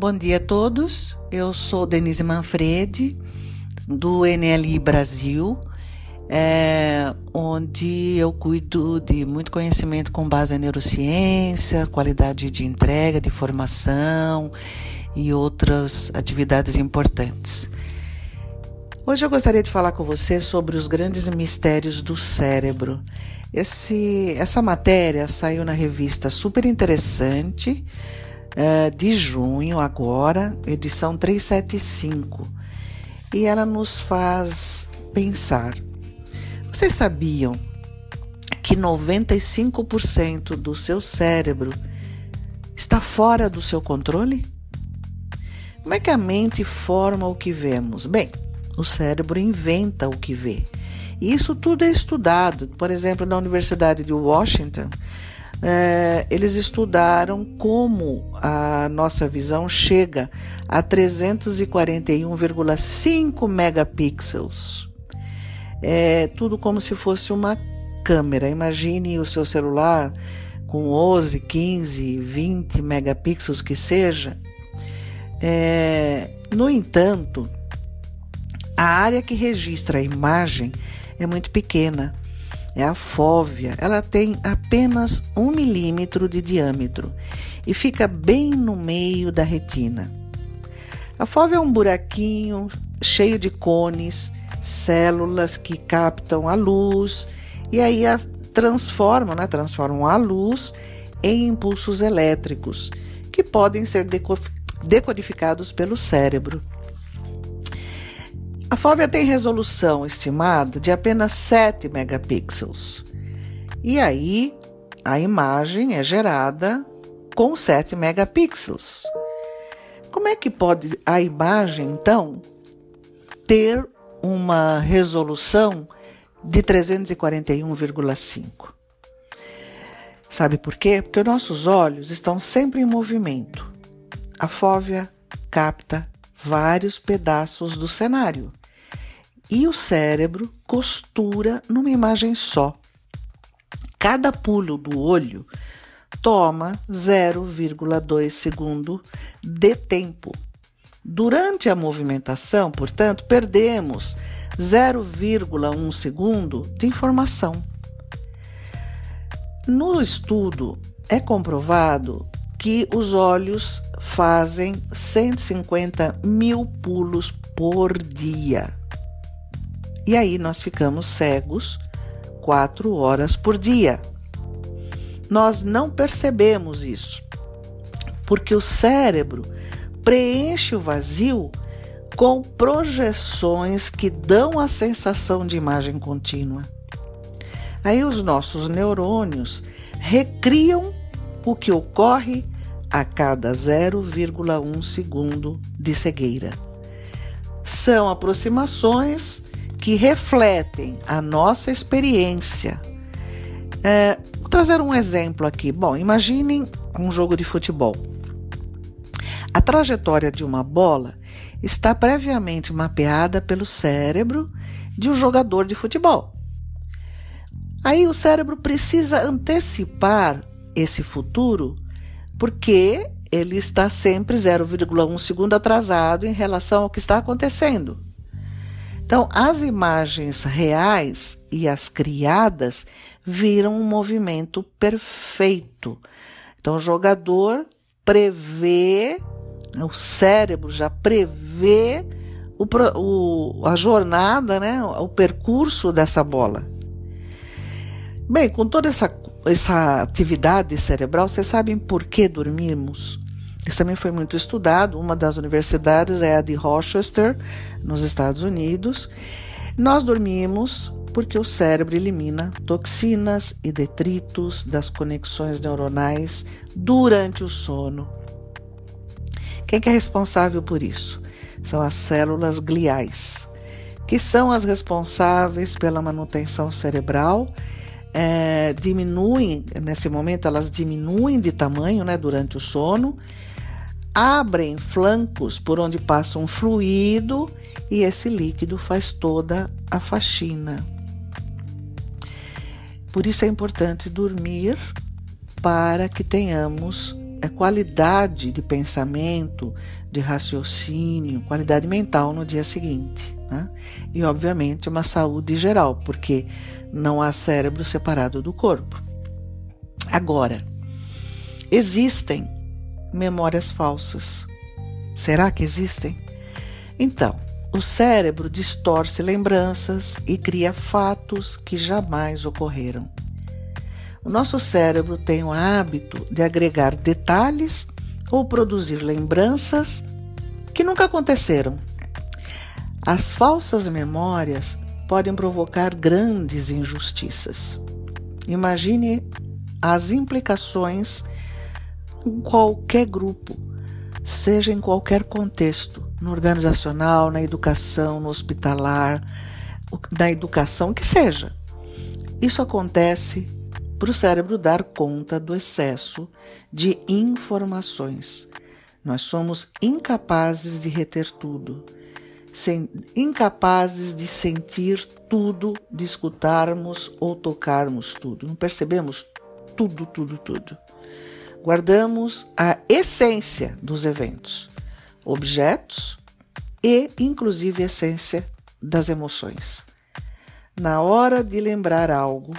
Bom dia a todos. Eu sou Denise Manfredi, do NLI Brasil, é, onde eu cuido de muito conhecimento com base em neurociência, qualidade de entrega, de formação e outras atividades importantes. Hoje eu gostaria de falar com você sobre os grandes mistérios do cérebro. Esse, essa matéria saiu na revista super interessante uh, de junho, agora, edição 375, e ela nos faz pensar. Vocês sabiam que 95% do seu cérebro está fora do seu controle? Como é que a mente forma o que vemos? Bem, o cérebro inventa o que vê. E isso tudo é estudado. Por exemplo, na Universidade de Washington, é, eles estudaram como a nossa visão chega a 341,5 megapixels. É tudo como se fosse uma câmera. Imagine o seu celular com 11, 15, 20 megapixels que seja. É, no entanto, a área que registra a imagem é muito pequena. É a fóvea. Ela tem apenas um milímetro de diâmetro e fica bem no meio da retina. A fóvea é um buraquinho cheio de cones, células que captam a luz e aí a transformam, né, transformam a luz em impulsos elétricos que podem ser decodificados pelo cérebro. A fóvea tem resolução estimada de apenas 7 megapixels. E aí a imagem é gerada com 7 megapixels. Como é que pode a imagem, então, ter uma resolução de 341,5? Sabe por quê? Porque nossos olhos estão sempre em movimento. A fóvea capta vários pedaços do cenário e o cérebro costura numa imagem só. Cada pulo do olho toma 0,2 segundo de tempo. Durante a movimentação, portanto, perdemos 0,1 segundo de informação. No estudo, é comprovado que os olhos fazem 150 mil pulos por dia. E aí nós ficamos cegos quatro horas por dia. Nós não percebemos isso, porque o cérebro preenche o vazio com projeções que dão a sensação de imagem contínua. Aí os nossos neurônios recriam o que ocorre a cada 0,1 segundo de cegueira. São aproximações que refletem a nossa experiência. É, vou trazer um exemplo aqui. Bom, imaginem um jogo de futebol. A trajetória de uma bola está previamente mapeada pelo cérebro de um jogador de futebol. Aí o cérebro precisa antecipar esse futuro porque ele está sempre 0,1 segundo atrasado em relação ao que está acontecendo. Então, as imagens reais e as criadas viram um movimento perfeito. Então, o jogador prevê, o cérebro já prevê o, o, a jornada, né, o percurso dessa bola. Bem, com toda essa, essa atividade cerebral, vocês sabem por que dormimos? Isso também foi muito estudado. Uma das universidades é a de Rochester, nos Estados Unidos. Nós dormimos porque o cérebro elimina toxinas e detritos das conexões neuronais durante o sono. Quem que é responsável por isso? São as células gliais, que são as responsáveis pela manutenção cerebral. É, diminuem, nesse momento, elas diminuem de tamanho né, durante o sono abrem flancos por onde passa um fluido e esse líquido faz toda a faxina. Por isso é importante dormir para que tenhamos a qualidade de pensamento, de raciocínio, qualidade mental no dia seguinte. Né? E, obviamente, uma saúde geral, porque não há cérebro separado do corpo. Agora, existem memórias falsas. Será que existem? Então, o cérebro distorce lembranças e cria fatos que jamais ocorreram. O nosso cérebro tem o hábito de agregar detalhes ou produzir lembranças que nunca aconteceram. As falsas memórias podem provocar grandes injustiças. Imagine as implicações em qualquer grupo, seja em qualquer contexto, no organizacional, na educação, no hospitalar, na educação que seja. Isso acontece para o cérebro dar conta do excesso de informações. Nós somos incapazes de reter tudo, incapazes de sentir tudo, de escutarmos ou tocarmos tudo. Não percebemos tudo, tudo, tudo. Guardamos a essência dos eventos, objetos e, inclusive, a essência das emoções. Na hora de lembrar algo,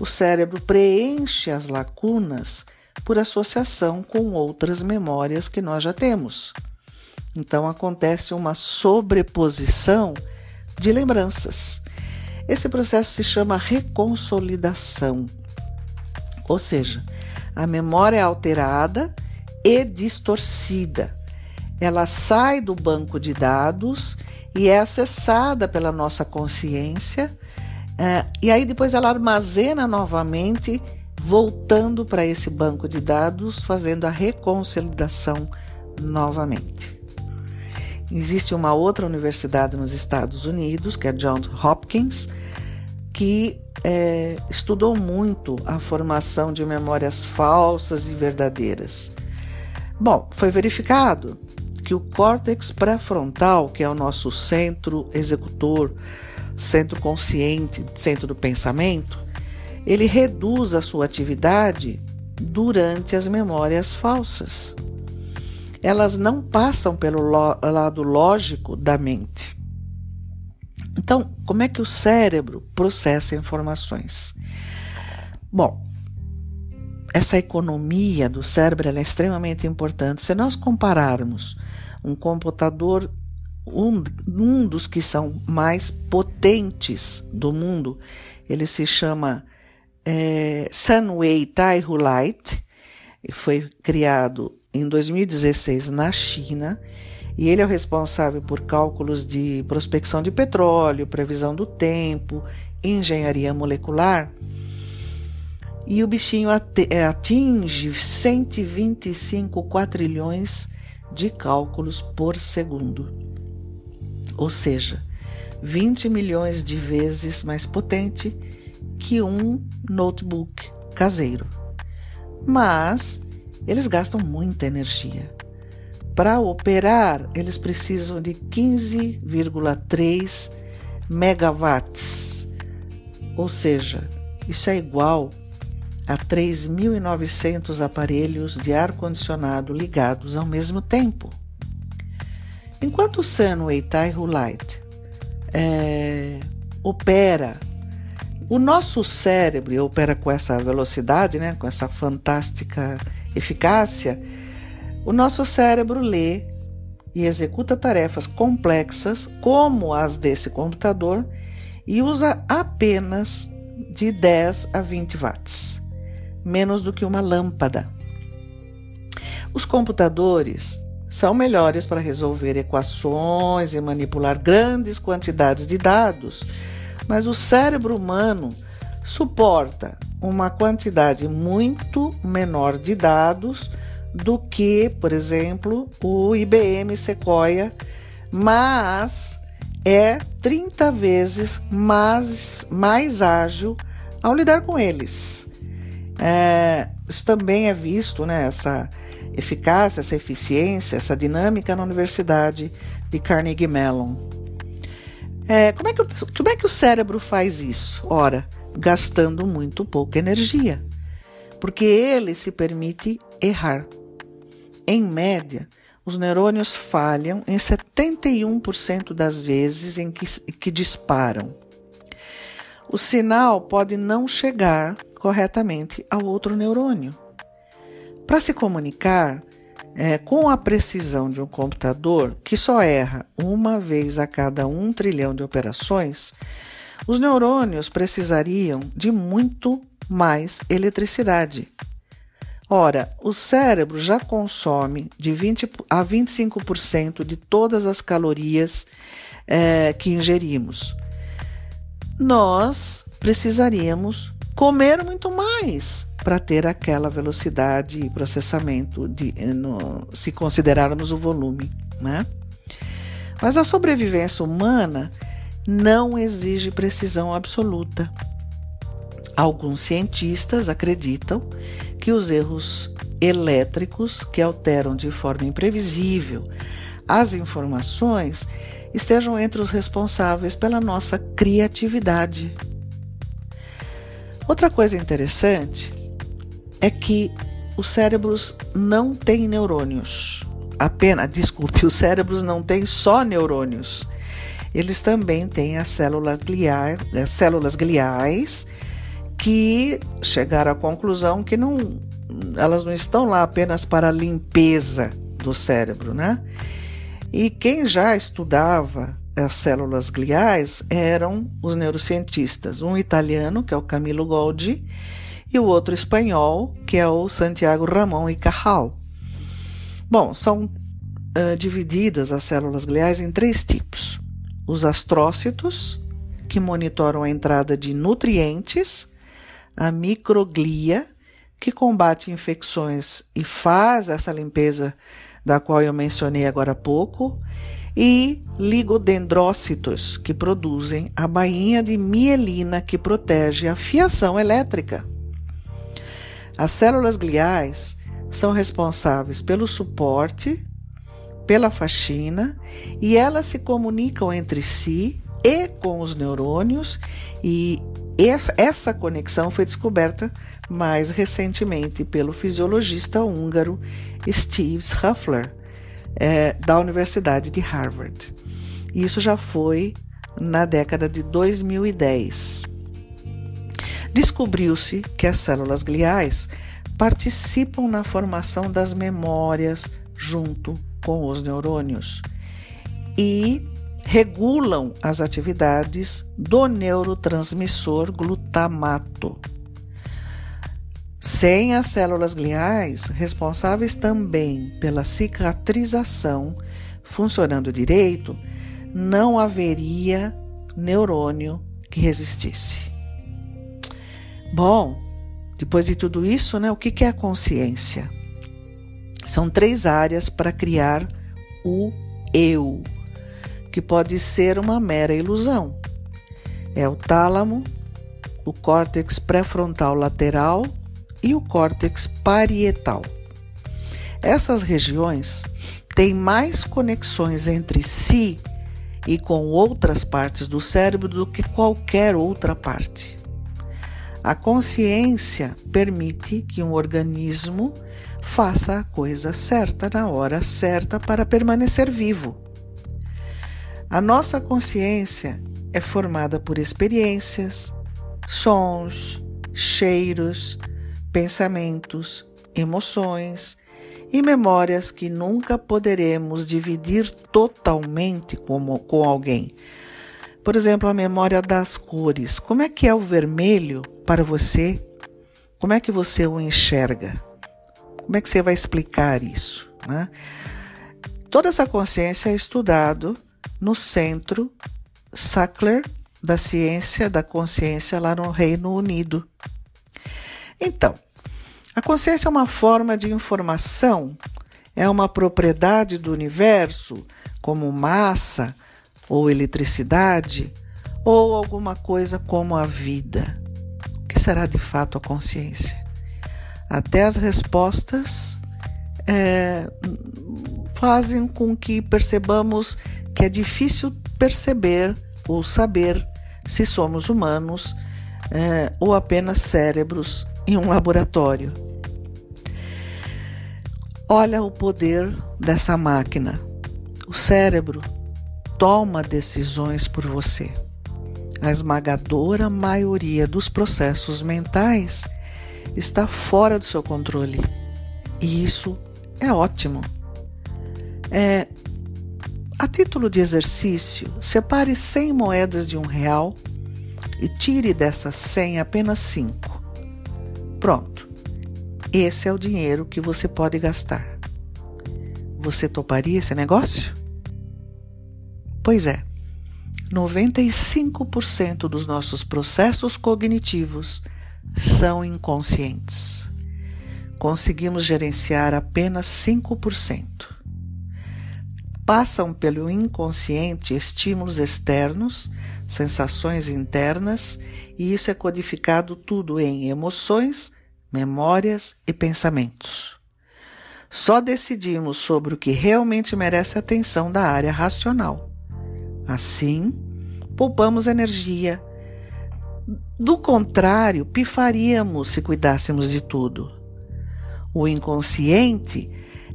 o cérebro preenche as lacunas por associação com outras memórias que nós já temos. Então acontece uma sobreposição de lembranças. Esse processo se chama reconsolidação. Ou seja, a memória é alterada e distorcida. Ela sai do banco de dados e é acessada pela nossa consciência, é, e aí depois ela armazena novamente, voltando para esse banco de dados, fazendo a reconsolidação novamente. Existe uma outra universidade nos Estados Unidos, que é Johns Hopkins, que é, estudou muito a formação de memórias falsas e verdadeiras. Bom, foi verificado que o córtex pré-frontal, que é o nosso centro executor, centro consciente, centro do pensamento, ele reduz a sua atividade durante as memórias falsas. Elas não passam pelo lado lógico da mente. Então, como é que o cérebro processa informações? Bom, essa economia do cérebro é extremamente importante. Se nós compararmos um computador, um, um dos que são mais potentes do mundo, ele se chama é, Sunway Taihu Light, foi criado em 2016 na China e ele é o responsável por cálculos de prospecção de petróleo, previsão do tempo, engenharia molecular. E o bichinho é, atinge 125 quadrilhões de cálculos por segundo. Ou seja, 20 milhões de vezes mais potente que um notebook caseiro. Mas eles gastam muita energia. Para operar, eles precisam de 15,3 megawatts, ou seja, isso é igual a 3.900 aparelhos de ar-condicionado ligados ao mesmo tempo. Enquanto o Sunway Taihu Light é, opera, o nosso cérebro opera com essa velocidade, né, com essa fantástica eficácia, o nosso cérebro lê e executa tarefas complexas, como as desse computador, e usa apenas de 10 a 20 watts, menos do que uma lâmpada. Os computadores são melhores para resolver equações e manipular grandes quantidades de dados, mas o cérebro humano suporta uma quantidade muito menor de dados do que, por exemplo, o IBM Sequoia, mas é 30 vezes mais, mais ágil ao lidar com eles. É, isso também é visto, né, essa eficácia, essa eficiência, essa dinâmica na Universidade de Carnegie Mellon. É, como, é que, como é que o cérebro faz isso? Ora, gastando muito pouca energia. porque ele se permite errar. Em média, os neurônios falham em 71% das vezes em que, que disparam. O sinal pode não chegar corretamente ao outro neurônio. Para se comunicar é, com a precisão de um computador que só erra uma vez a cada um trilhão de operações, os neurônios precisariam de muito mais eletricidade. Ora, o cérebro já consome de 20 a 25% de todas as calorias é, que ingerimos. Nós precisaríamos comer muito mais para ter aquela velocidade de processamento, de, no, se considerarmos o volume. Né? Mas a sobrevivência humana não exige precisão absoluta. Alguns cientistas acreditam que os erros elétricos que alteram de forma imprevisível as informações estejam entre os responsáveis pela nossa criatividade. Outra coisa interessante é que os cérebros não têm neurônios. Apenas, desculpe, os cérebros não têm só neurônios. Eles também têm as células, gliar, as células gliais que chegaram à conclusão que não, elas não estão lá apenas para a limpeza do cérebro, né? E quem já estudava as células gliais eram os neurocientistas, um italiano, que é o Camilo Goldi, e o outro espanhol, que é o Santiago Ramon e Cajal. Bom, são uh, divididas as células gliais em três tipos: os astrócitos, que monitoram a entrada de nutrientes, a microglia, que combate infecções e faz essa limpeza da qual eu mencionei agora há pouco, e ligodendrócitos, que produzem a bainha de mielina que protege a fiação elétrica. As células gliais são responsáveis pelo suporte, pela faxina e elas se comunicam entre si e com os neurônios e essa conexão foi descoberta mais recentemente pelo fisiologista húngaro Steve Huffler, é, da Universidade de Harvard. Isso já foi na década de 2010. Descobriu-se que as células gliais participam na formação das memórias junto com os neurônios e regulam as atividades do neurotransmissor glutamato. Sem as células gliais, responsáveis também pela cicatrização, funcionando direito, não haveria neurônio que resistisse. Bom, depois de tudo isso, né, o que é a consciência? São três áreas para criar o eu, que pode ser uma mera ilusão. É o tálamo, o córtex pré-frontal lateral e o córtex parietal. Essas regiões têm mais conexões entre si e com outras partes do cérebro do que qualquer outra parte. A consciência permite que um organismo faça a coisa certa na hora certa para permanecer vivo. A nossa consciência é formada por experiências, sons, cheiros, pensamentos, emoções e memórias que nunca poderemos dividir totalmente com, com alguém. Por exemplo, a memória das cores. Como é que é o vermelho para você? Como é que você o enxerga? Como é que você vai explicar isso? Né? Toda essa consciência é estudado no Centro Sackler da Ciência da Consciência lá no Reino Unido. Então, a consciência é uma forma de informação, é uma propriedade do universo, como massa ou eletricidade, ou alguma coisa como a vida. O que será de fato a consciência? Até as respostas é, fazem com que percebamos que é difícil perceber ou saber se somos humanos é, ou apenas cérebros em um laboratório. Olha o poder dessa máquina. O cérebro toma decisões por você. A esmagadora maioria dos processos mentais está fora do seu controle. E isso é ótimo. É, a título de exercício, separe 100 moedas de um real e tire dessas 100 apenas 5. Pronto. Esse é o dinheiro que você pode gastar. Você toparia esse negócio? Pois é. 95% dos nossos processos cognitivos são inconscientes. Conseguimos gerenciar apenas 5%. Passam pelo inconsciente estímulos externos, sensações internas, e isso é codificado tudo em emoções, memórias e pensamentos. Só decidimos sobre o que realmente merece atenção da área racional. Assim, poupamos energia. Do contrário, pifaríamos se cuidássemos de tudo. O inconsciente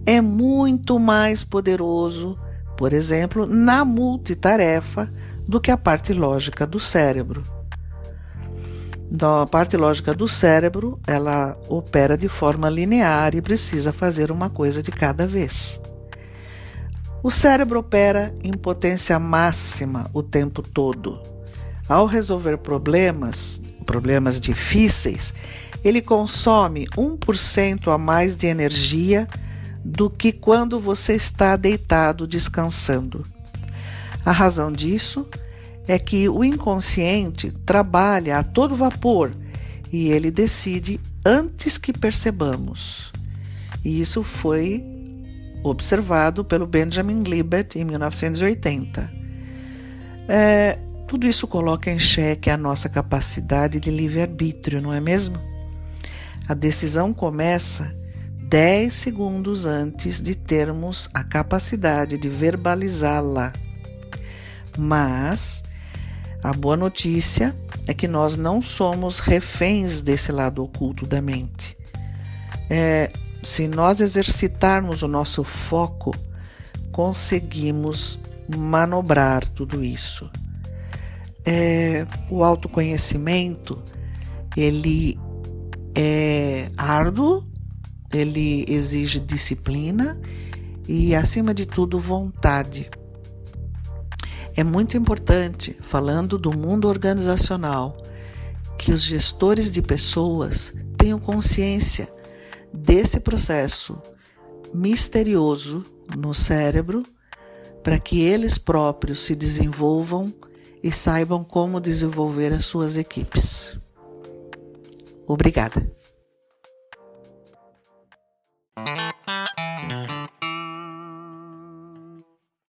é muito mais poderoso, por exemplo, na multitarefa do que a parte lógica do cérebro. Então, a parte lógica do cérebro, ela opera de forma linear e precisa fazer uma coisa de cada vez. O cérebro opera em potência máxima o tempo todo. Ao resolver problemas, problemas difíceis, ele consome 1% a mais de energia do que quando você está deitado descansando. A razão disso é que o inconsciente trabalha a todo vapor e ele decide antes que percebamos. E isso foi observado pelo Benjamin Libet em 1980. É, tudo isso coloca em xeque a nossa capacidade de livre-arbítrio, não é mesmo? A decisão começa 10 segundos antes de termos a capacidade de verbalizá-la. Mas a boa notícia é que nós não somos reféns desse lado oculto da mente. É, se nós exercitarmos o nosso foco, conseguimos manobrar tudo isso. É, o autoconhecimento ele é árduo, ele exige disciplina e, acima de tudo, vontade. É muito importante, falando do mundo organizacional, que os gestores de pessoas tenham consciência desse processo misterioso no cérebro para que eles próprios se desenvolvam e saibam como desenvolver as suas equipes. Obrigada. Thank you.